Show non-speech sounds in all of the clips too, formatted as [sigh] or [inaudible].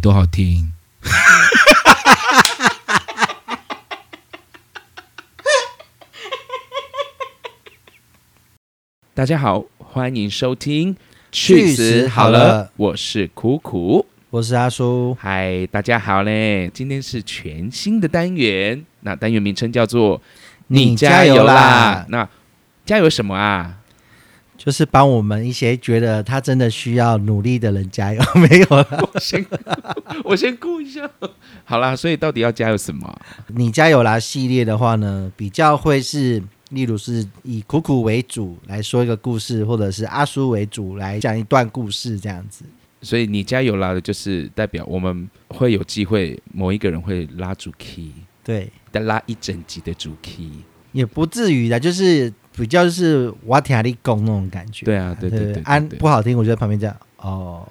多好听。[laughs] 大家好，欢迎收听。去死好了我是苦苦。我是阿叔，嗨，大家好嘞！今天是全新的单元，那单元名称叫做“你加油啦那加油什么啊？就是帮我们一些觉得他真的需要努力的人加油，[laughs] 没有了。我先我先顾一下。好啦，所以到底要加油什么？你加油啦系列的话呢，比较会是，例如是以苦苦为主来说一个故事，或者是阿叔为主来讲一段故事这样子。所以你加油啦的就是代表我们会有机会，某一个人会拉主 key，对，再拉一整集的主 key。也不至于的，就是比较就是我听你讲那种感觉。对啊，对对对对安不好听，我就在旁边这样哦，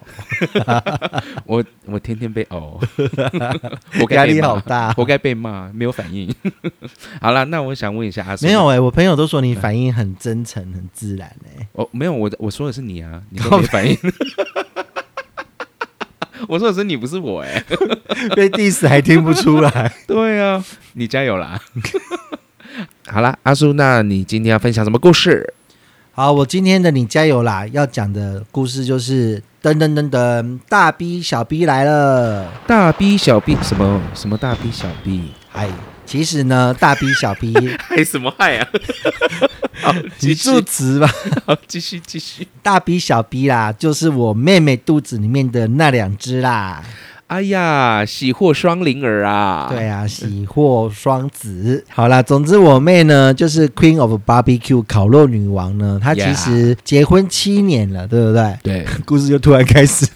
[laughs] 我我天天被哦，[laughs] 活该压力好大。活该被骂，没有反应。[laughs] 好了，那我想问一下阿叔，没有哎、我朋友都说你反应很真诚、很自然哎、哦，没有，我我说的是你啊，你都没反应。我说的是你，不是我哎、被 diss 还听不出来。对啊，你加油啦！好啦，阿叔，那你今天要分享什么故事？好，我今天的你加油啦！要讲的故事就是噔噔噔噔，大 B 小 B 来了。大 B 小 B 什么什么大 B 小 B？哎，其实呢，大 B 小 B，害 [laughs] 什么害啊？[laughs] 好，继你续助，词吧。[laughs] 好，继续，继续。大 B 小 B 啦，就是我妹妹肚子里面的那两只啦。哎呀，喜获双灵儿啊！对啊，喜获双子。好啦，总之我妹呢，就是 Queen of Barbecue 烤肉女王呢，她其实结婚七年了，对不对？对 [laughs] 故事就突然开始。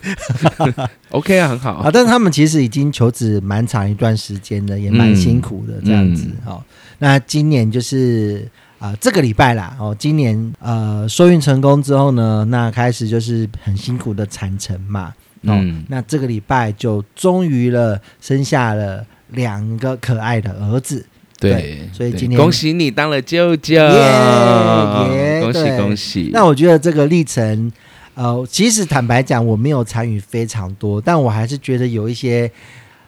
[laughs] OK 啊，很好啊，。但是他们其实已经求职蛮长一段时间了，也蛮辛苦的这样子。嗯哦，那今年就是啊、这个礼拜啦，哦，今年呃受孕成功之后呢，那开始就是很辛苦的产程嘛。哦，嗯那这个礼拜就终于了生下了两个可爱的儿子。对，对所以今天恭喜你当了舅舅，耶恭喜恭喜！那我觉得这个历程，呃，其实坦白讲，我没有参与非常多，但我还是觉得有一些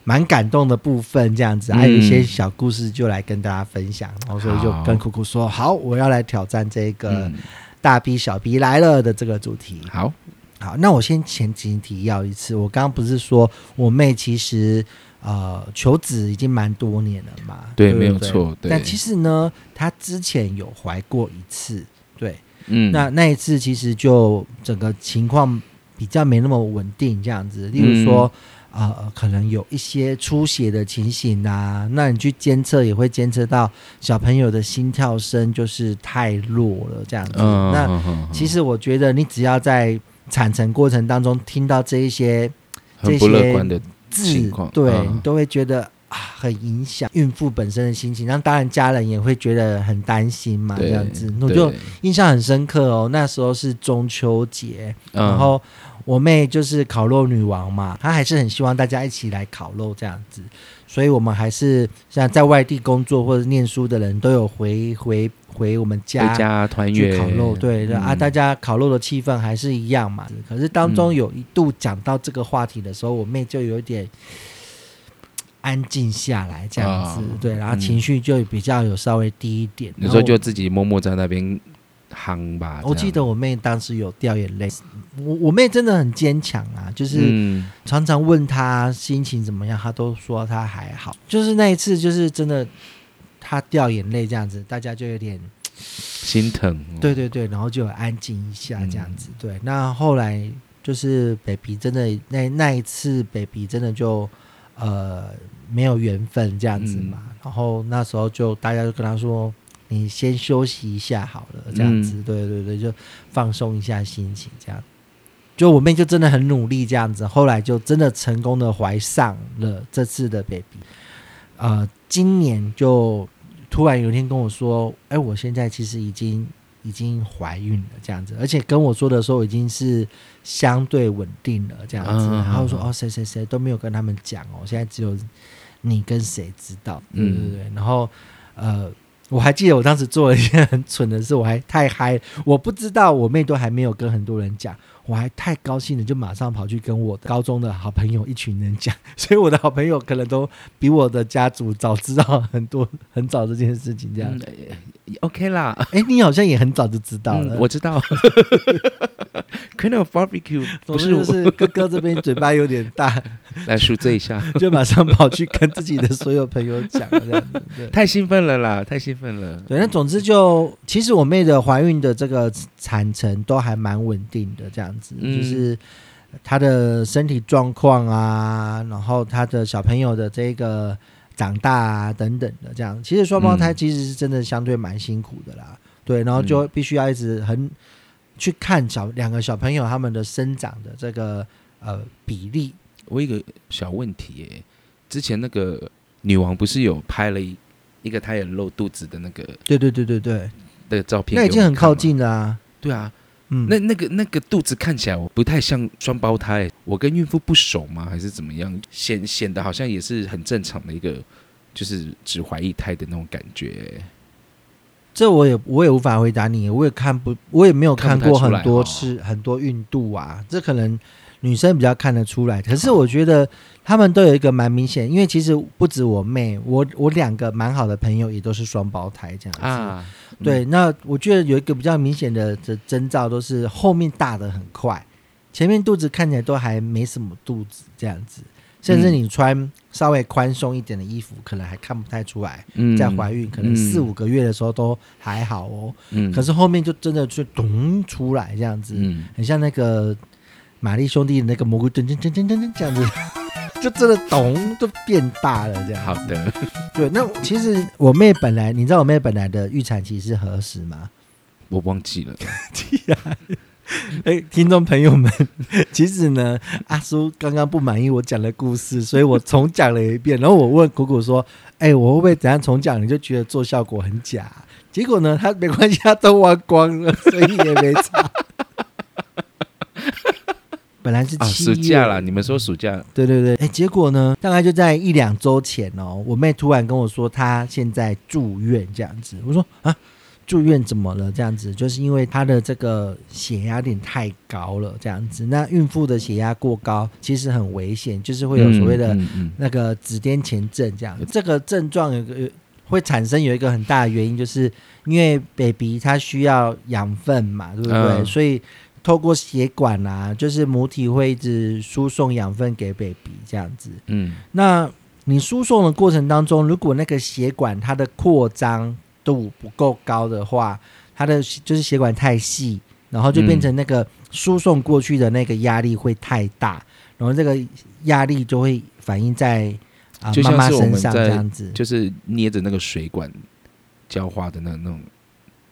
蛮感动的部分，这样子，嗯还有一些小故事就来跟大家分享。然后所以就跟酷酷说，好，我要来挑战这个嗯，大 B 小 B 来了的这个主题。好，好，那我先前情提要一次，我刚刚不是说我妹其实呃求子已经蛮多年了嘛？不对没有错对但其实呢，她之前有怀过一次，对，嗯，那那一次其实就整个情况比较没那么稳定，这样子。例如说，嗯呃，可能有一些出血的情形啊，那你去监测也会监测到小朋友的心跳声就是太弱了，这样子。嗯，那嗯嗯其实我觉得，你只要在产程过程当中听到这一些这些乐观的字情况，对、嗯你都会觉得啊，很影响孕妇本身的心情。那当然，家人也会觉得很担心嘛，这样子。我就印象很深刻哦，那时候是中秋节，嗯然后我妹就是烤肉女王嘛，她还是很希望大家一起来烤肉这样子，所以我们还是像在外地工作或者念书的人都有回回回我们家回家团圆去烤肉，对、嗯啊，大家烤肉的气氛还是一样嘛。可是当中嗯有一度讲到这个话题的时候，我妹就有点安静下来，这样子，啊对，然后嗯情绪就比较有稍微低一点。有时候就自己默默在那边夯吧。我记得我妹当时有掉眼泪，我我妹真的很坚强啊，就是嗯常常问她心情怎么样，她都说她还好。就是那一次，就是真的她掉眼泪这样子，大家就有点心疼，对对对，然后就有安静一下这样嗯子。对，那后来就是 baby 真的那那一次 baby 真的就呃没有缘分这样子嘛，嗯然后那时候就大家就跟他说。你先休息一下好了，这样子，嗯。对对对，就放松一下心情，这样。就我妹就真的很努力这样子，后来就真的成功的怀上了这次的 baby。呃，今年就突然有一天跟我说，哎，我现在其实已经已经怀孕了这样子，而且跟我说的时候已经是相对稳定了这样子，然后说嗯哦谁谁谁都没有跟他们讲哦，现在只有你跟谁知道，对对嗯。对，然后呃我还记得我当时做了一件很蠢的事，我还太嗨，我不知道我妹都还没有跟很多人讲，我还太高兴了，就马上跑去跟我高中的好朋友一群人讲，所以我的好朋友可能都比我的家族早知道很多很早这件事情，这样。嗯 OK 啦，哎、你好像也很早就知道了，嗯我知道。[laughs] Kind of barbecue 不是是哥哥这边嘴巴有点大，[laughs] 来赎罪一下，[laughs] 就马上跑去跟自己的所有朋友讲这样子。对太兴奋了啦，太兴奋了。对，那总之就其实我妹的怀孕的这个产程都还蛮稳定的，这样子，嗯就是她的身体状况啊，然后她的小朋友的这个长大啊等等的，这样。其实双胞胎嗯其实是真的相对蛮辛苦的啦，对，然后就必须要一直很去看小两个小朋友他们的生长的这个呃比例，我有一个小问题耶，之前那个女王不是有拍了一一个她也露肚子的那个对对对对对，的照片，那已经很靠。近了啊，对啊，嗯，那那个那个肚子看起来我不太像双胞胎，我跟孕妇不熟吗？还是怎么样？显显得好像也是很正常的一个，就是只怀一胎的那种感觉。这我也我也无法回答你，我也看不，我也没有看过很多次很多孕肚啊，这可能女生比较看得出来。可是我觉得他们都有一个蛮明显，因为其实不止我妹，我我两个蛮好的朋友也都是双胞胎这样子。啊，对，那我觉得有一个比较明显的的征兆，都是后面大的很快，前面肚子看起来都还没什么肚子这样子，甚至嗯你穿稍微宽松一点的衣服，可能还看不太出来。嗯在怀孕可能嗯四五个月的时候都还好哦，嗯可是后面就真的就咚出来这样子，嗯很像那个玛丽兄弟的那个蘑菇噔噔噔噔噔噔这样子，[laughs] 就真的咚就变大了这样。好，的，对，那其实我妹本来，你知道我妹本来的预产期是何时吗？我忘记了。[laughs] [laughs] 哎，听众朋友们，[laughs] 其实呢，阿叔刚刚不满意我讲的故事，所以我重讲了一遍。然后我问谷谷说：“哎，我会不会怎样重讲？你就觉得做效果很假？”结果呢，他没关系，他都忘光了，[laughs] 所以也没差。本来是暑假啦，你们说暑假，对对对，哎，结果呢，大概就在一两周前哦，我妹突然跟我说，她现在住院这样子。我说啊，住院怎么了？这样子，就是因为她的这个血压有点太高了，这样子。那孕妇的血压过高其实很危险，就是会有所谓的那个子癫前症这样。这个症状有个会产生有一个很大的原因，就是因为 baby 它需要养分嘛，对不对？嗯所以透过血管啊，就是母体会一直输送养分给 baby 这样子。嗯那你输送的过程当中，如果那个血管它的扩张度不够高的话，它的就是血管太细，然后就变成那个输送过去的那个压力会太大，然后这个压力就会反映在啊、妈妈身上这样子，就是捏着那个水管浇花的那那种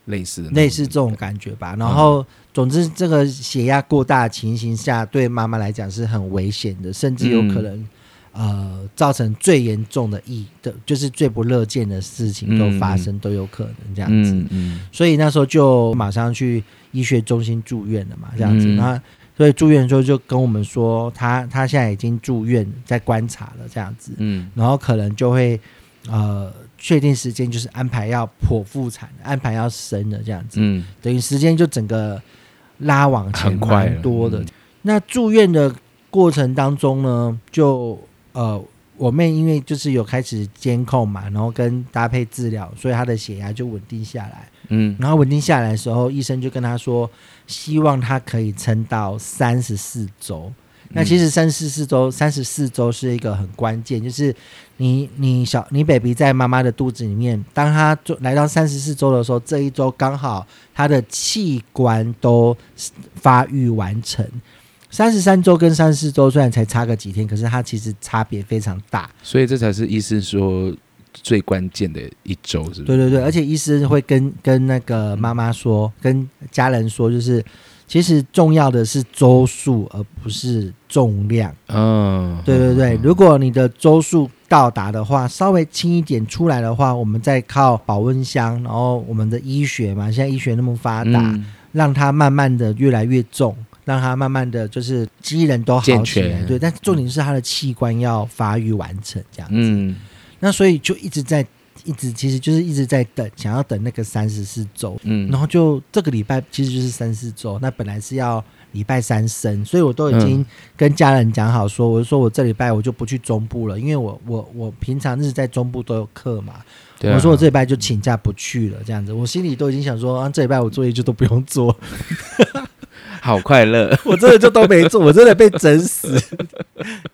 类似的类似这种感觉吧。然后，总之这个血压过大的情形下，对妈妈来讲是很危险的，甚至有可能、呃造成最严重的意的，就是最不乐见的事情都发生，都有可能这样子。嗯嗯。所以那时候就马上去医学中心住院了嘛，这样子。嗯。那所以住院的时候就跟我们说，他他现在已经住院，在观察了这样子，嗯。然后可能就会呃确定时间，就是安排要剖腹产，安排要生的这样子，嗯，等于时间就整个拉往前很快多的。嗯。那住院的过程当中呢，就呃，我妹因为就是有开始监控嘛，然后跟搭配治疗，所以她的血压就稳定下来。嗯然后稳定下来的时候，医生就跟她说，希望她可以撑到三十四周。那其实三十四周，三十四周是一个很关键，就是你你小你 baby 在妈妈的肚子里面，当他做来到三十四周的时候，这一周刚好他的器官都发育完成。三十三周跟三十四周虽然才差个几天，可是它其实差别非常大。所以这才是医生说最关键的一周，是不是？对对对，而且医生会跟跟那个妈妈说，跟家人说，就是其实重要的是周数，而不是重量。嗯，对对对，如果你的周数到达的话，稍微轻一点出来的话，我们再靠保温箱，然后我们的医学嘛，现在医学那么发达，嗯让它慢慢的越来越重，让他慢慢的就是机能都好起来。对，但重点是他的器官要发育完成这样子。嗯。那所以就一直在一直其实就是一直在等，想要等那个三十四周，嗯。然后就这个礼拜其实就是三四周，那本来是要礼拜三生，所以我都已经跟家人讲好说，我就说我这礼拜我就不去中部了，因为我我我平常日在中部都有课嘛，我说我这礼拜就请假不去了，这样子，我心里都已经想说，啊，这礼拜我作业就都不用做，好快乐，[laughs] 我真的就都没做，我真的被整死。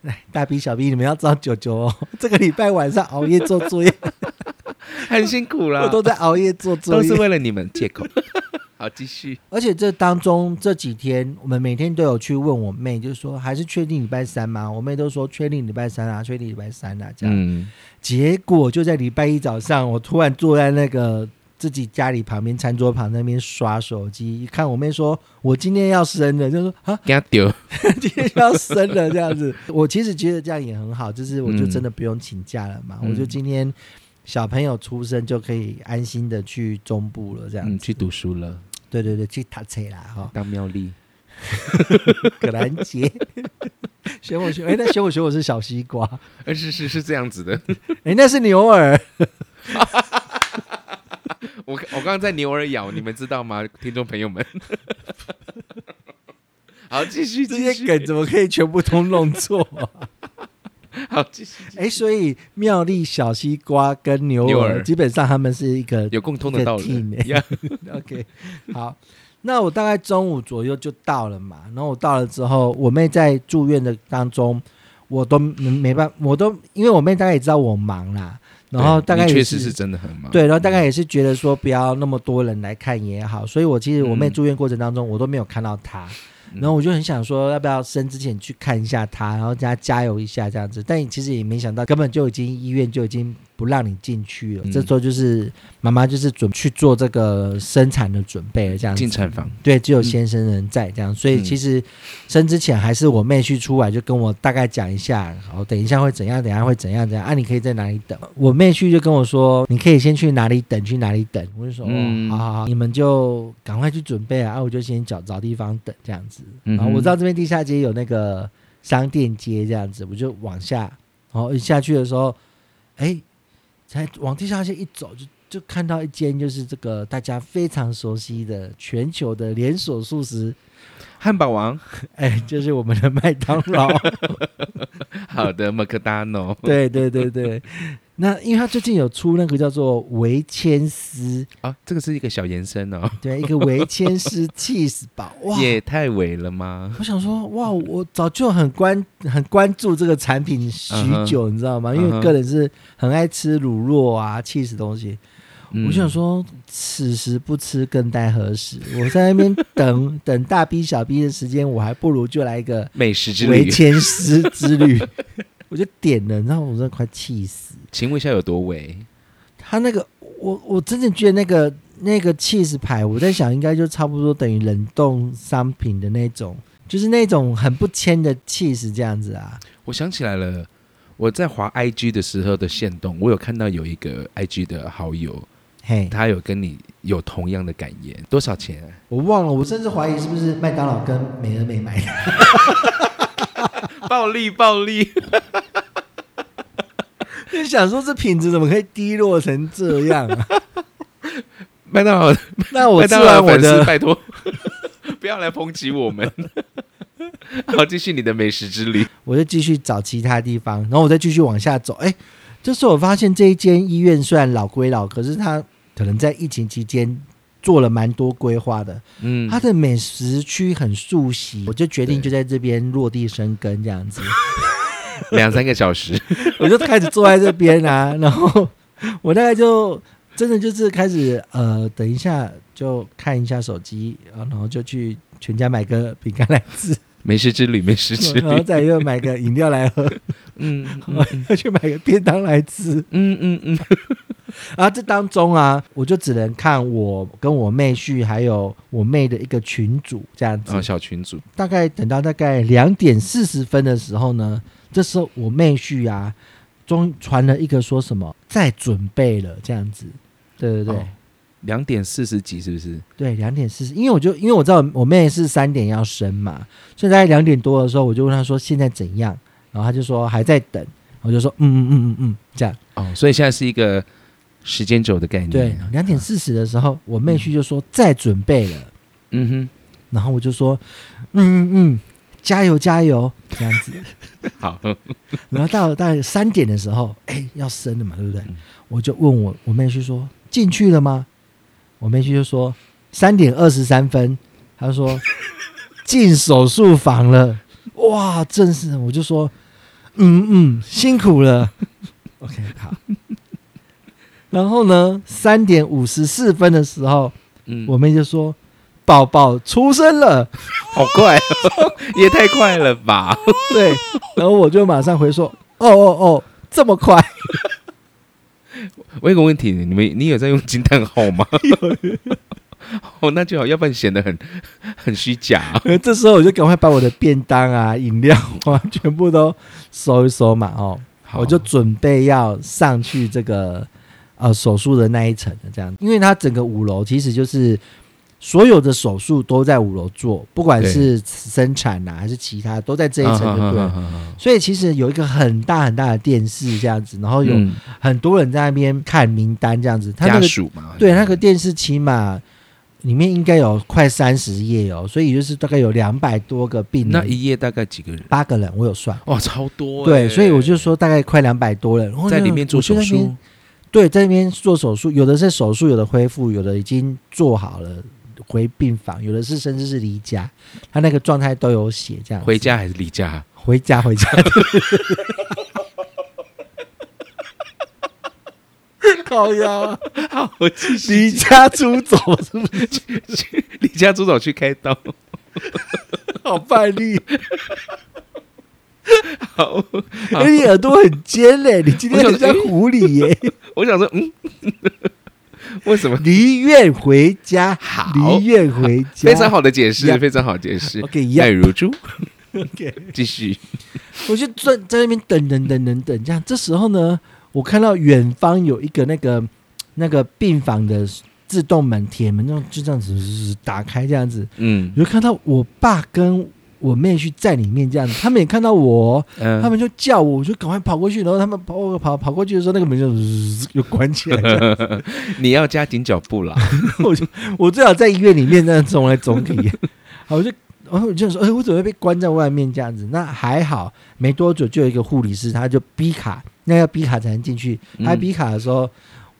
来，[laughs] 大 B 小 B，你们要知道九九哦，这个礼拜晚上熬夜做作业，[laughs] 很辛苦啦，我都在熬夜做作业都是业，为了你们借口。好，继续。而且这当中这几天，我们每天都有去问我妹，就是说还是确定礼拜三吗？我妹都说确定礼拜三啊，确定礼拜三啊，这样。嗯，结果就在礼拜一早上，我突然坐在那个自己家里旁边餐桌旁那边刷手机，一看我妹说我今天要生了，就说啊，给他丢。[laughs] 今天要生了这样子。我其实觉得这样也很好，就是我就真的不用请假了嘛，嗯我就今天小朋友出生就可以安心的去中部了，这样去读书了，对对对，去塔车啦哈，当妙丽。[laughs] 葛兰杰。[laughs] 选我选，哎、那选我选我是小西瓜，呃，是是是这样子的。哎、那是牛耳。[laughs] 我我刚刚在牛耳咬，你们知道吗，[laughs] 听众朋友们？[laughs] 好，继续这。些梗怎么可以全部都弄错、啊？好，继续。哎、所以妙丽、小西瓜跟牛耳牛耳基本上他们是一个有共通的道理。欸呀 OK，好，那我大概中午左右就到了嘛。然后我到了之后，我妹在住院的当中，我都没没办法，我都因为我妹大概也知道我忙啦，然后大概也你确实是真的很忙。对，然后大概也是觉得说不要那么多人来看也好，所以我其实我妹嗯住院过程当中，我都没有看到她。嗯然后我就很想说，要不要生之前去看一下他，然后叫她加油一下这样子。但其实也没想到，根本就已经医院就已经不让你进去了。嗯这时候就是妈妈就是准去做这个生产的准备了，这样子进。产房。对，只有先生人在这样，所以嗯其实生之前还是我妹去出来就跟我大概讲一下，好，等一下会怎样，等一下会怎样怎样啊，你可以在哪里等。我妹去就跟我说，你可以先去哪里等，去哪里等。我就说，嗯哦，好好好，你们就赶快去准备啊，啊，我就先找找地方等这样子。嗯然后我知道这边地下街有那个商店街这样子，我就往下，然后一下去的时候，哎，才往地下街一走就。就看到一间就是这个大家非常熟悉的全球的连锁素食，汉堡王，[laughs] 哎，就是我们的麦当劳。[laughs] 好的，麦克达诺。对对对对，那因为他最近有出那个叫做维千丝，啊，这个是一个小延伸哦，[laughs] 对，一个维千丝 cheese 堡，哇！也太伪了吗？我想说，哇，我早就很关很关注这个产品许久，你知道吗？因为个人是很爱吃乳酪啊、cheese 东西。嗯我就想说，此时不吃更待何时？我在那边等 [laughs] 等大 B 小 B 的时间，我还不如就来一个美食之旅维旅，千丝之旅。[laughs] 我就点了，然后我真的快气死。请问一下有多伪？他那个，我我真的觉得那个那个 cheese 牌，我在想应该就差不多等于冷冻商品的那种，就是那种很不签的 cheese 这样子啊。我想起来了，我在滑 IG 的时候的线动，我有看到有一个 IG 的好友，嘿，他有跟你有同样的感言，多少钱、啊？我忘了，我甚至怀疑是不是麦当劳跟美而美买的。[laughs] 暴 [laughs] 力暴力！[laughs] 就想说这品质怎么可以低落成这样啊？[laughs] 麦当劳，那我当劳完我的，拜托不要来抨击我们。好，继续你的美食之旅。我就继续找其他地方，然后我再继续往下走。哎，这时候我发现这一间医院虽然老归老，可是它可能在疫情期间做了蛮多规划的。嗯，它的美食区很熟悉，我就决定就在这边落地生根这样子，[laughs] 两三个小时，[laughs] 我就开始坐在这边啊，然后 [laughs] 我大概就真的就是开始呃，等一下就看一下手机，啊然后就去全家买个饼干来吃，美食之旅，美食之 [laughs] 然后旅。再又买个饮料来喝，嗯又 [laughs] 去买个便当来吃。嗯嗯嗯，然后 [laughs] 这当中啊，我就只能看我跟我妹婿还有我妹的一个群组这样子。哦，小群主，大概等到大概两点四十分的时候呢，这时候我妹婿啊，终于传了一个说什么在准备了这样子。对对对、哦两点四十几是不是？对，两点四十，因为我就因为我知道我妹是三点要生嘛，所以大概两点多的时候，我就问她说现在怎样，然后她就说还在等，我就说嗯嗯嗯嗯嗯这样。哦，所以现在是一个时间轴的概念。对，两点四十的时候，我妹婿就说再准备了，嗯哼然后我就说，嗯嗯嗯，加油加油，这样子。[laughs] 好，然后到大概三点的时候，哎，要生了嘛，对不对嗯？我就问我我妹婿说进去了吗？我妹婿就说三点二十三分，他说 [laughs] 进手术房了。哇，正是，我就说嗯嗯，辛苦了。OK，好。[laughs] 然后呢，三点五十四分的时候，嗯，我妹就说宝宝出生了。好快、哦，[laughs] 也太快了吧？对，然后我就马上回说哦哦哦，这么快。[laughs] 我有个问题，你们你有在用惊叹号吗？[laughs] 哦，那就好，要不然显得很 [laughs] 很虚假。这时候我就赶快把我的便当啊、饮料啊全部都收一收嘛，哦，好我就准备要上去这个呃手术的那一层的这样，因为它整个五楼其实就是所有的手术都在五楼做，不管是生产啊还是其他，都在这一层，对不对？所以其实有一个很大很大的电视这样子，然后有嗯很多人在那边看名单这样子，他那家个属嘛，对，那个电视起码里面应该有快三十页哦，所以就是大概有两百多个病人，那一页大概几个人？八个人我有算。哇，超多欸！对，所以我就说大概快两百多人，然后在里面做手。术，对，在那边做手术，有的是手术，有的恢复，有的已经做好了回病房，有的是甚至是离家，他那个状态都有写这样。回家还是离家？回家回家。[laughs] [laughs] 好呀！好，离家出走是不是？[laughs] 去离家出走去开刀。好败力！好，哎、你耳朵很尖嘞，你今天很像狐狸耶。我想说，嗯，[laughs] 为什么？离院回家，好离院回家，非常。好的解释，非常好的解释。OK，爱如猪，[laughs] OK，继续。我就在在那边等等等等等，这样。这时候呢，我看到远方有一个那个那个病房的自动门铁门，那种就这样子打开，这样子，嗯我就看到我爸跟我妹去在里面这样子，他们也看到我，嗯，他们就叫我，我就赶快跑过去，然后他们跑跑跑过去的时候，那个门就 [laughs] 就关起来这样。[laughs] 你要加紧脚步啦。[laughs] 我就我最好在医院里面这样走来走去。好，我就然后我就说，哎、我怎么会被关在外面这样子？那还好，没多久就有一个护理师，他就逼卡，那要逼卡才能进去。他嗯逼卡的时候，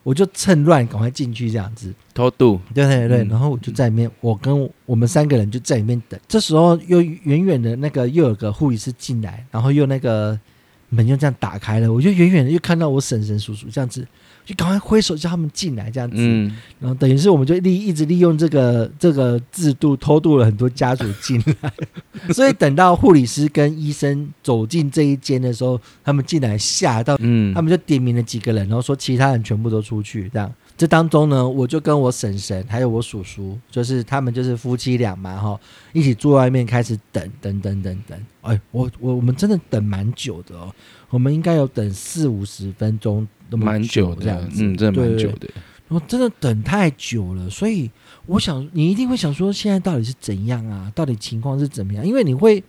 我就趁乱赶快进去这样子。偷渡，对对对，嗯然后我就在里面，我跟我们三个人就在里面等。这时候又远远的那个又有个护理师进来，然后又那个门又这样打开了，我就远远的又看到我婶婶叔叔这样子，就赶快挥手叫他们进来这样子。嗯，然后等于是我们就利一直利用这个这个制度偷渡了很多家属进来，[laughs] 所以等到护理师跟医生走进这一间的时候，他们进来吓到，嗯，他们就点名了几个人，然后说其他人全部都出去。这样，这当中呢，我就跟我婶婶还有我叔叔，就是他们就是夫妻俩嘛，哈，一起坐外面开始等等等等等。哎，我我我们真的等蛮久的哦，我们应该有等四五十分钟，那么蛮久这样子，的嗯，真的蛮久的。我真的等太久了，所以我想你一定会想说，现在到底是怎样啊？到底情况是怎么样？因为你会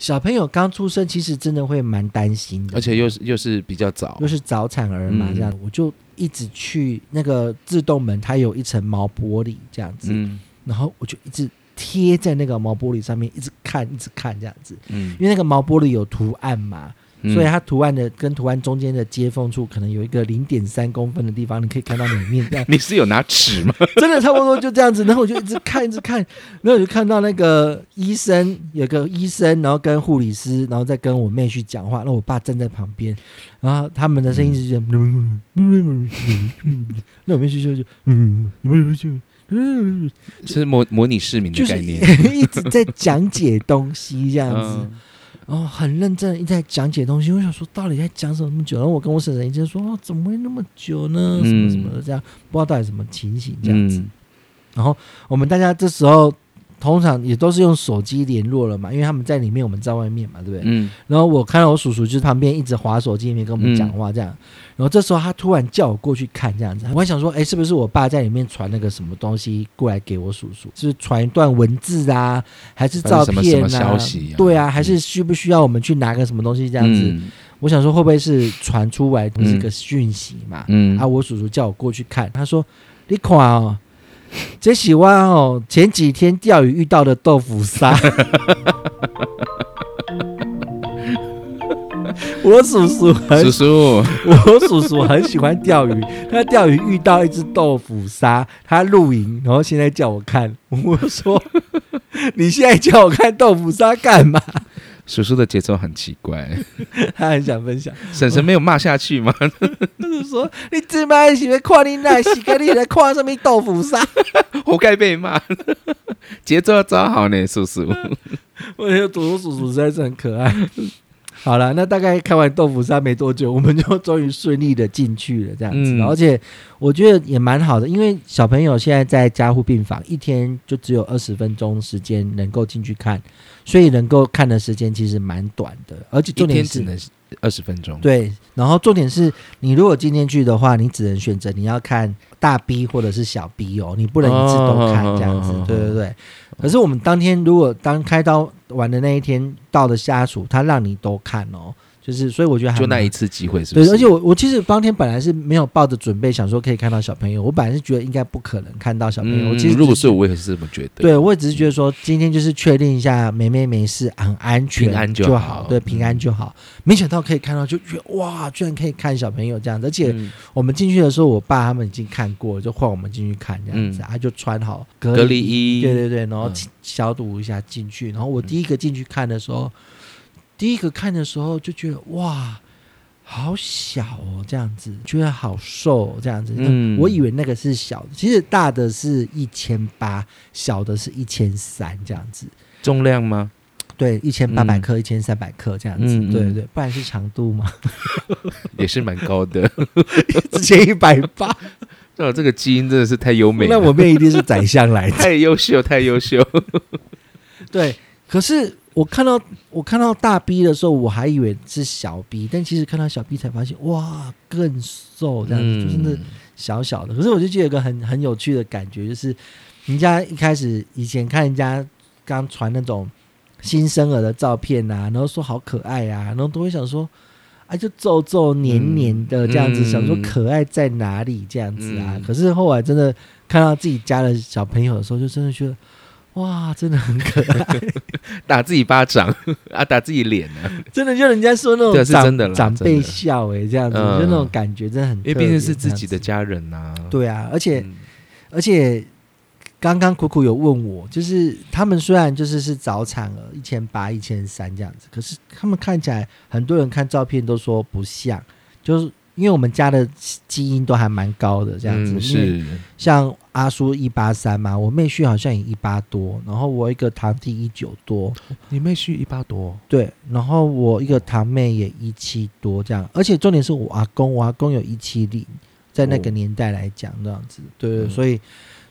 小朋友刚出生，其实真的会蛮担心的，而且又是又是比较早。又，是早产儿嘛，嗯。这样、我就一直去那个自动门，它有一层毛玻璃这样子，嗯。然后我就一直贴在那个毛玻璃上面，一直看，一直看这样子，嗯。因为那个毛玻璃有图案嘛，嗯，所以它图案的跟图案中间的接缝处可能有一个零点三公分的地方，你可以看到里面这样。[laughs] 你是有拿尺吗？真的差不多就这样子，然后我就一直看，一直看，然后我就看到那个医生，有个医生，然后跟护理师，然后再跟我妹去讲话，然后我爸站在旁边，然后他们的声音是这样，那我妹去就就嗯，嗯，是模模拟市民的概念，[laughs] 一直在讲解东西这样子，嗯然后很认真地一直在讲解东西。我想说，到底在讲什么那么久？然后我跟我婶婶一直说，哦，怎么会那么久呢？什么什么的，这样不知道到底什么情形这样子。嗯然后我们大家这时候通常也都是用手机联络了嘛，因为他们在里面，我们在外面嘛，对不对？嗯然后我看到我叔叔就是旁边一直划手机，里面跟我们讲话这样。然后这时候他突然叫我过去看这样子，我还想说，哎，是不是我爸在里面传那个什么东西过来给我叔叔？是传一段文字啊，还是照片啊？什么什么消息啊对啊，还是需不需要我们去拿个什么东西这样子？嗯我想说会不会是传出来是一个讯息嘛？嗯啊，我叔叔叫我过去看，他说：“你看哦，这喜欢哦，前几天钓鱼遇到的豆腐鲨。”我叔叔很叔叔，我叔叔很喜欢钓鱼，他钓鱼遇到一只豆腐鲨，他露营，然后现在叫我看，我说 [laughs] 你现在叫我看豆腐鲨干嘛？叔叔的节奏很奇怪，[laughs] 他很想分享，婶婶没有骂下去吗？[laughs] 就是说你这么喜欢看你奶洗干你来看什么豆腐沙？[laughs] 活该被骂，节奏要抓好呢，叔叔。我觉得朵朵叔叔实在是很可爱。好了，那大概看完豆腐沙没多久，我们就终于顺利的进去了，这样子。嗯而且我觉得也蛮好的，因为小朋友现在在加护病房，一天就只有二十分钟时间能够进去看，所以能够看的时间其实蛮短的。而且一重点只能二十分钟。，对，然后重点是你如果今天去的话，你只能选择你要看大 B 或者是小 B 哦，你不能一次都看这样子。哦对对对。可是我们当天如果当开刀完的那一天到的家属，他让你都看哦，就是所以我觉得还就那一次机会是不对，是？而且我我其实当天本来是没有抱着准备想说可以看到小朋友，我本来是觉得应该不可能看到小朋友。我其实如果是我，我也是这么觉得。对，我也只是觉得说，今天就是确定一下梅梅没事，很安全，平安就就好对，平安就好。没想到可以看到，就觉得哇，居然可以看小朋友这样子，而且嗯我们进去的时候，我爸他们已经看过了，就换我们进去看这样子，嗯他就穿好隔隔离衣，对对对，然后嗯消毒一下进去。然后我第一个进去看的时候，第一个看的时候就觉得哇，好小哦，这样子，觉得好瘦、哦、这样子。嗯我以为那个是小的，其实大的是一千八，小的是一千三这样子。重量吗？对，一千八百嗯克、一千三百克这样子。对对对，不然是长度嘛，也是蛮高的。[laughs] 之前一百八，[laughs] 哦，这个基因真的是太优美了，那我妹一定是宰相来的。[laughs] 太优秀，太优秀。对，可是我看到我看到大 B 的时候，我还以为是小 B，但其实看到小 B 才发现，哇，更瘦这样子，就真的嗯小小的。可是我就觉得有个很很有趣的感觉，就是人家一开始以前看人家刚传那种新生儿的照片啊，然后说好可爱啊，然后都会想说。啊，就皱皱黏黏的这样子，嗯想说可爱在哪里这样子啊？嗯可是后来真的看到自己家的小朋友的时候，就真的觉得，哇，真的很可爱。[laughs] 打自己巴掌 [laughs] 啊，打自己脸呢、真的就人家说那对是种长真的啦长辈笑哎、这样子，嗯就那种感觉真的很特别，因为毕竟是自己的这样家人呐、子。对啊，而且、嗯而且刚刚苦苦有问我，就是他们虽然就是是早产儿一千八一千三这样子，可是他们看起来很多人看照片都说不像，就是因为我们家的基因都还蛮高的这样子，嗯是。像阿叔一八三嘛，我妹婿好像也一八多，然后我一个堂弟一九多，你妹婿一八多，对，然后我一个堂妹也一七多这样，而且重点是我阿公，我阿公有一七零，在那个哦。年代来讲这样子，对。对，嗯所以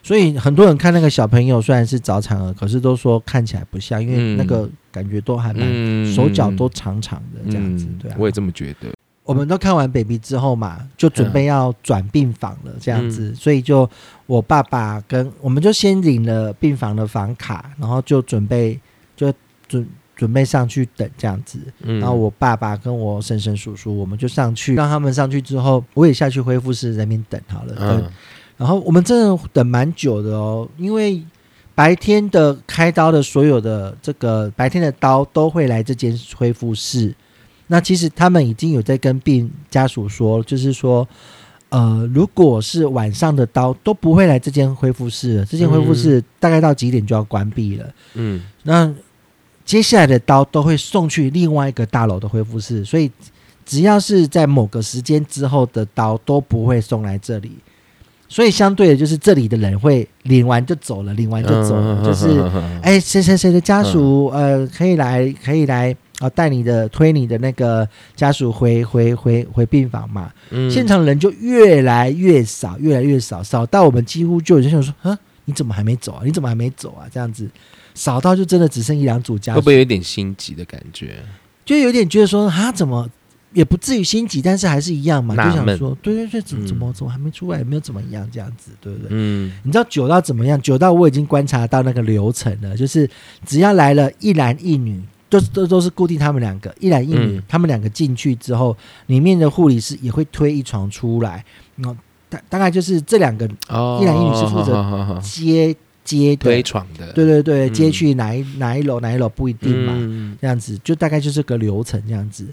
所以很多人看那个小朋友虽然是早产儿，可是都说看起来不像，因为嗯那个感觉都还蛮、嗯。手脚都长长的这样子，嗯对啊。我也这么觉得。我们都看完 baby 之后嘛，就准备要转病房了，这样嗯子，所以就我爸爸跟我们就先领了病房的房卡，然后就准备就准准备上去等这样子。嗯然后我爸爸跟我婶婶叔叔，我们就上去，让他们上去之后，我也下去恢复室在那边等好了。等嗯然后我们真的等蛮久的哦，因为白天的开刀的所有的这个白天的刀都会来这间恢复室。那其实他们已经有在跟病家属说，就是说，呃，如果是晚上的刀都不会来这间恢复室了，这间恢复室大概到几点就要关闭了。嗯那接下来的刀都会送去另外一个大楼的恢复室，所以只要是在某个时间之后的刀都不会送来这里。所以相对的，就是这里的人会领完就走了，领完就走嗯了，就是哎，谁谁谁的家属，呃，可以来，可以来啊，带你的推你的那个家属回回回回病房嘛。嗯现场人就越来越少，越来越少，少到我们几乎就有人想说，啊，你怎么还没走啊？你怎么还没走啊？这样子，少到就真的只剩一两组家属，会不会有点心急的感觉？就有点觉得说，他，怎么也不至于心急，但是还是一样嘛，就想说，对对对，怎嗯怎么怎么还没出来，也没有怎么样这样子，对不对？嗯你知道久到怎么样？久到我已经观察到那个流程了，就是只要来了一男一女都都都是固定他们两个一男一女，嗯。他们两个进去之后，里面的护理师也会推一床出来，然后大大概就是这两个哦一男一女是负责接接推床的，对对对，嗯。接去哪一哪一楼哪一楼不一定嘛，嗯。这样子就大概就是个流程这样子，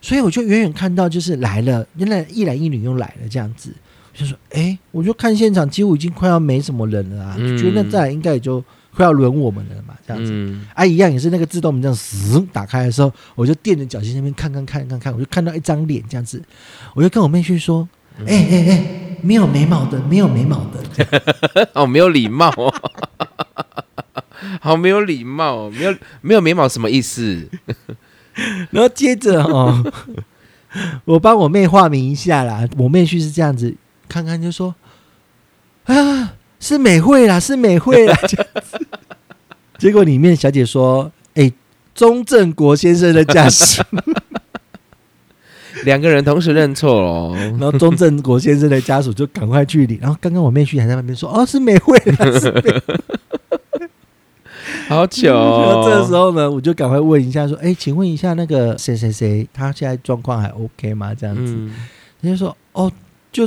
所以我就远远看到就是来了，原来一男一女又来了这样子，就说哎，我就看现场几乎已经快要没什么人了啊，觉得那再来应该也就快要轮我们了嘛，这样子。嗯啊，一样也是那个自动门这样嘶打开的时候，我就垫着脚尖那边看看看看看，我就看到一张脸这样子，我就跟我妹去说，嗯哎哎哎，没有眉毛的，没有眉毛的，哦，没有礼貌哦，好没有礼貌哦，没有没有眉毛什么意思？然后接着哦，我帮我妹化名一下啦。我妹婿是这样子，看看就说啊，是美惠啦，是美惠啦。[laughs] 这样子结果里面小姐说：“哎、钟正国先生的家属。[laughs] 两个人同时认错哦，然后钟正国先生的家属就赶快去领。然后刚刚我妹婿还在那边说：“哦，是美惠啦，[laughs] 是美惠。好糗然哦。后这时候呢，我就赶快问一下说：“哎、请问一下那个谁谁谁，他现在状况还 OK 吗？”这样子。嗯，他就说哦，就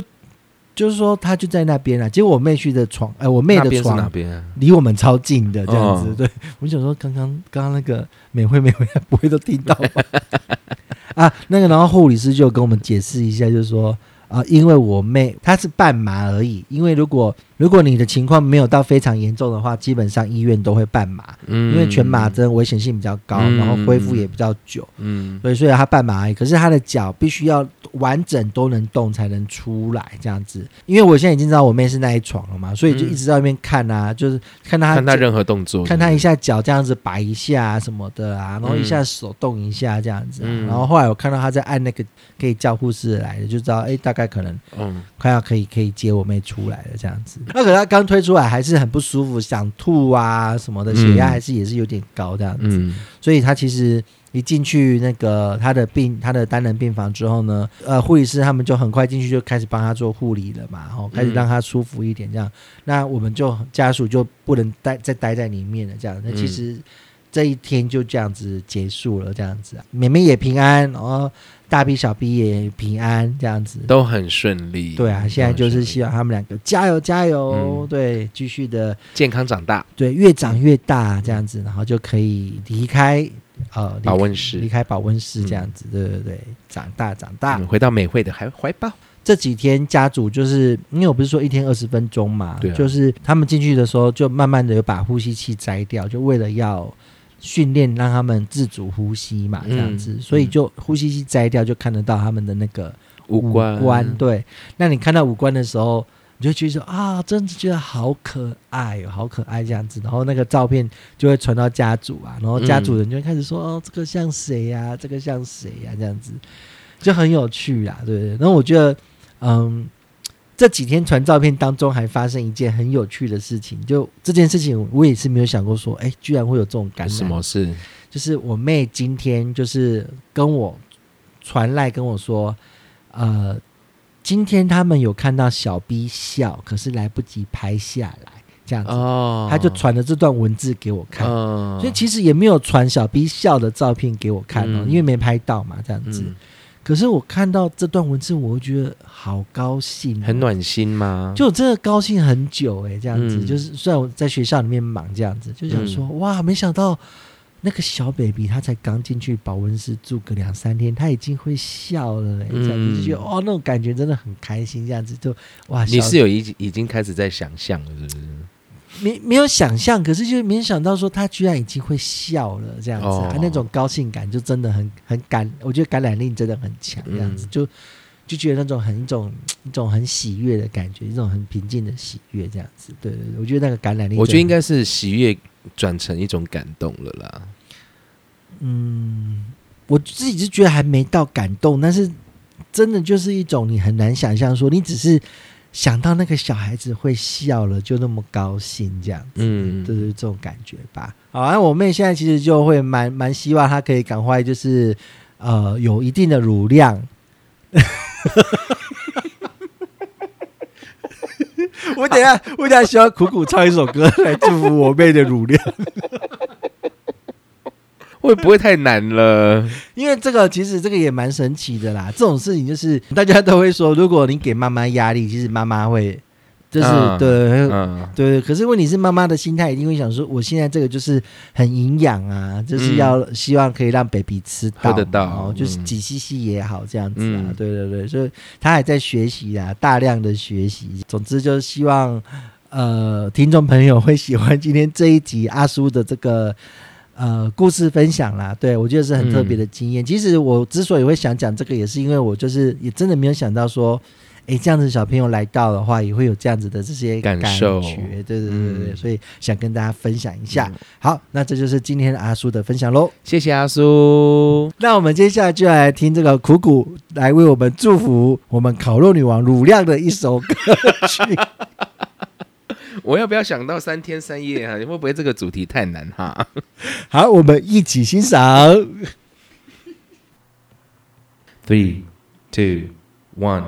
就是说他就在那边啊。结果我妹去的床，哎、我妹的床边啊？离我们超近的，这样子。哦对我想说，刚刚刚刚那个美惠美惠不会都听到吧？[laughs] 啊，那个然后护理师就跟我们解释一下，就是说。啊、因为我妹她是半麻而已，因为如果如果你的情况没有到非常严重的话，基本上医院都会半麻，嗯。因为全麻针危险性比较高，嗯。然后恢复也比较久。嗯。对，所以他半麻而已，可是他的脚必须要完整都能动才能出来这样子。因为我现在已经知道我妹是那一床了嘛，所以就一直在外面看啊，就是看她看他任何动作，看她一下脚这样子摆一下、啊、什么的啊，然后一下手动一下这样子、然后后来我看到她在按那个可以叫护士来的，就知道哎，大概可能嗯。快要可以可以接我妹出来了这样子。那可是他刚推出来还是很不舒服，想吐啊什么的，血压嗯还是也是有点高这样子。嗯所以他其实一进去那个他的病他的单人病房之后呢，呃，护理师他们就很快进去就开始帮他做护理了嘛，然后开始让他舒服一点这样。那我们就家属就不能待再待在里面了，这样。那其实这一天就这样子结束了，这样子啊，妹妹也平安，然后大 B 小 B 也平安，这样子。都很顺利。对啊，现在就是希望他们两个加油加油，嗯对，继续的健康长大，对，越长越大这样子，然后就可以离开呃保温室离开保温室这样子，对对对，长大长大。嗯回到美惠的怀怀抱。这几天家族就是因为我不是说一天二十分钟嘛，对啊就是他们进去的时候就慢慢的有把呼吸器摘掉，就为了要训练让他们自主呼吸嘛，这样子，嗯所以就呼吸器摘掉就看得到他们的那个五官官，对，那你看到五官的时候，你就觉得说啊，真的觉得好可爱哦，好可爱这样子。然后那个照片就会传到家族啊，然后家族人就会开始说、哦，这个像谁呀、这个像谁呀、这样子就很有趣啦，对不对？然后我觉得，嗯。这几天传照片当中还发生一件很有趣的事情，就这件事情我也是没有想过说，哎，居然会有这种感染。什么事？就是我妹今天就是跟我传来跟我说，呃，今天他们有看到小 B 笑，可是来不及拍下来，这样子，哦，他就传了这段文字给我看。嗯，所以其实也没有传小 B 笑的照片给我看哦，嗯因为没拍到嘛，这样子。嗯可是我看到这段文字，我会觉得好高兴哦、很暖心吗？就我真的高兴很久哎、这样子、嗯就是虽然我在学校里面忙这样子，就想说、哇，没想到那个小 baby 他才刚进去保温室住个两三天，他已经会笑了、欸，这样子嗯就觉得哦，那种感觉真的很开心，这样子就哇，你是有已已经开始在想象了，是不是？没没有想象，可是就没想到说他居然已经会笑了，这样子，哦他那种高兴感就真的很很感，我觉得感染力真的很强，这样子、嗯就就觉得那种很一种一种很喜悦的感觉，一种很平静的喜悦，这样子，对对对，我觉得那个感染力，我觉得应，该是喜悦转成一种感动了啦。嗯，我自己是觉得还没到感动，但是真的就是一种你很难想象说你只是想到那个小孩子会笑了，就那么高兴这样子。嗯，就是，这种感觉吧。好，那我妹现在其实就会蛮蛮希望她可以赶快就是呃有一定的乳量。[laughs] 我等下，我等下需要苦苦唱一首歌来祝福我妹的乳量。会不会太难了？因为这个其实这个也蛮神奇的啦。这种事情就是大家都会说，如果你给妈妈压力，其实妈妈会就是、嗯对。嗯，对，可是问题是妈妈的心态一定会想说，我现在这个就是很营养啊，就是要希望可以让 baby 吃到到哦，就是嗯几 cc 也好这样子啊，嗯对对对，所以他还在学习啊，大量的学习。总之就是希望呃听众朋友会喜欢今天这一集阿叔的这个。呃，故事分享啦，对我觉得是很特别的经嗯验。其实我之所以会想讲这个，也是因为我就是也真的没有想到说，诶，这样子小朋友来到的话，也会有这样子的这些感觉。受对对对对对，嗯所以想跟大家分享一下。好，那这就是今天阿叔的分享喽。谢谢阿叔。那我们接下来就来听这个苦苦来为我们祝福我们烤肉女王乳亮的一首歌曲。[laughs] [laughs] 我要不要想到三天三夜啊？会不会这个主题太难哈？[laughs] 好，我们一起欣赏。Three, two, one。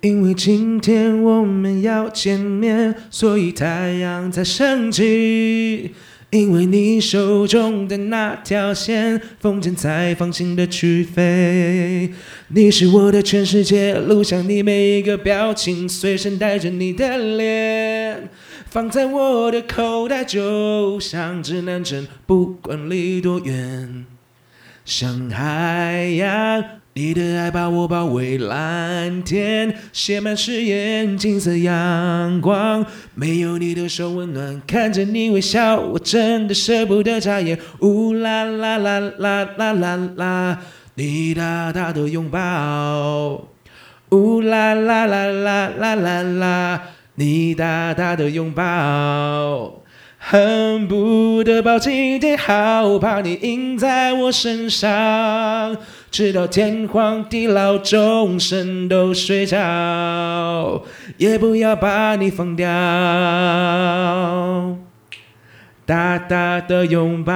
因为今天我们要见面，所以太阳才升起。因为你手中的那条线，风筝才放心的去飞。你是我的全世界，录下你每一个表情，随身带着你的脸，放在我的口袋，就像指南针，不管离多远。像海洋，你的爱把我包围，蓝天写满誓言，金色阳光，没有你的手温暖，看着你微笑，我真的舍不得眨眼。呜啦啦啦啦啦啦啦，你大大的拥抱。呜啦啦啦啦啦啦啦，你大大的拥抱。恨不得抱紧点，好怕你印在我身上，直到天荒地老，终身都睡着，也不要把你放掉。大大的拥抱，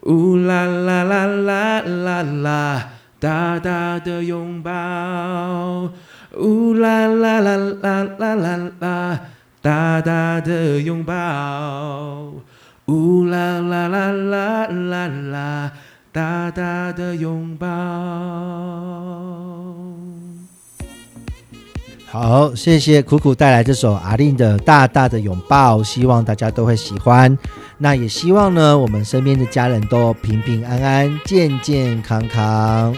呜啦啦啦啦啦啦，大大的拥抱，呜啦啦啦啦啦啦啦。大大的拥抱，呜啦啦啦啦啦啦，大大的拥抱。好，谢谢苦苦带来这首阿令的《大大的拥抱》，希望大家都会喜欢。那也希望呢，我们身边的家人都平平安安、健健康康。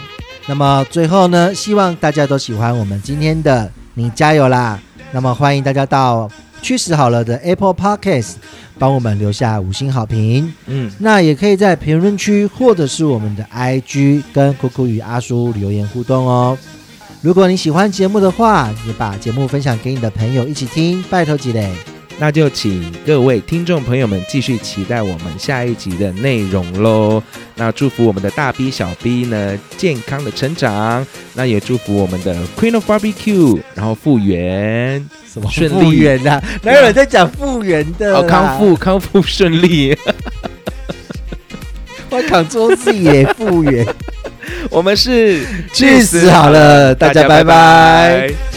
那么最后呢，希望大家都喜欢我们今天的你加油啦！那么欢迎大家到去死好了的 Apple Podcast 帮我们留下五星好评。嗯，那也可以在评论区或者是我们的 IG 跟酷酷与阿叔留言互动哦。如果你喜欢节目的话，也把节目分享给你的朋友一起听，拜托几嘞。那就请各位听众朋友们继续期待我们下一集的内容喽。那祝福我们的大 B 小 B 呢健康的成长，那也祝福我们的 Queen of Barbecue，然后复原，什么顺利复原呐、哪有人在讲复原的啦？哦康复康复顺利。我扛桌自也复原。[laughs] 我们是去死好了大家拜拜。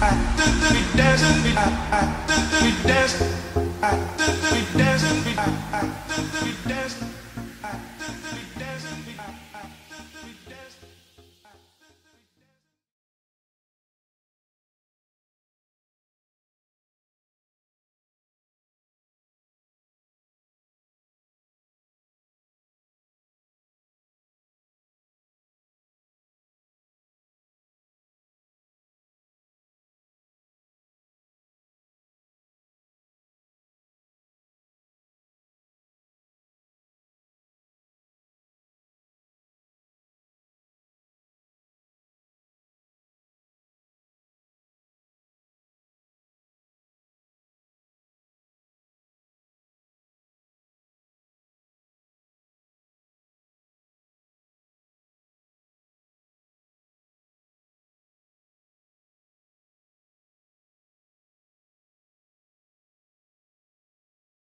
We dance.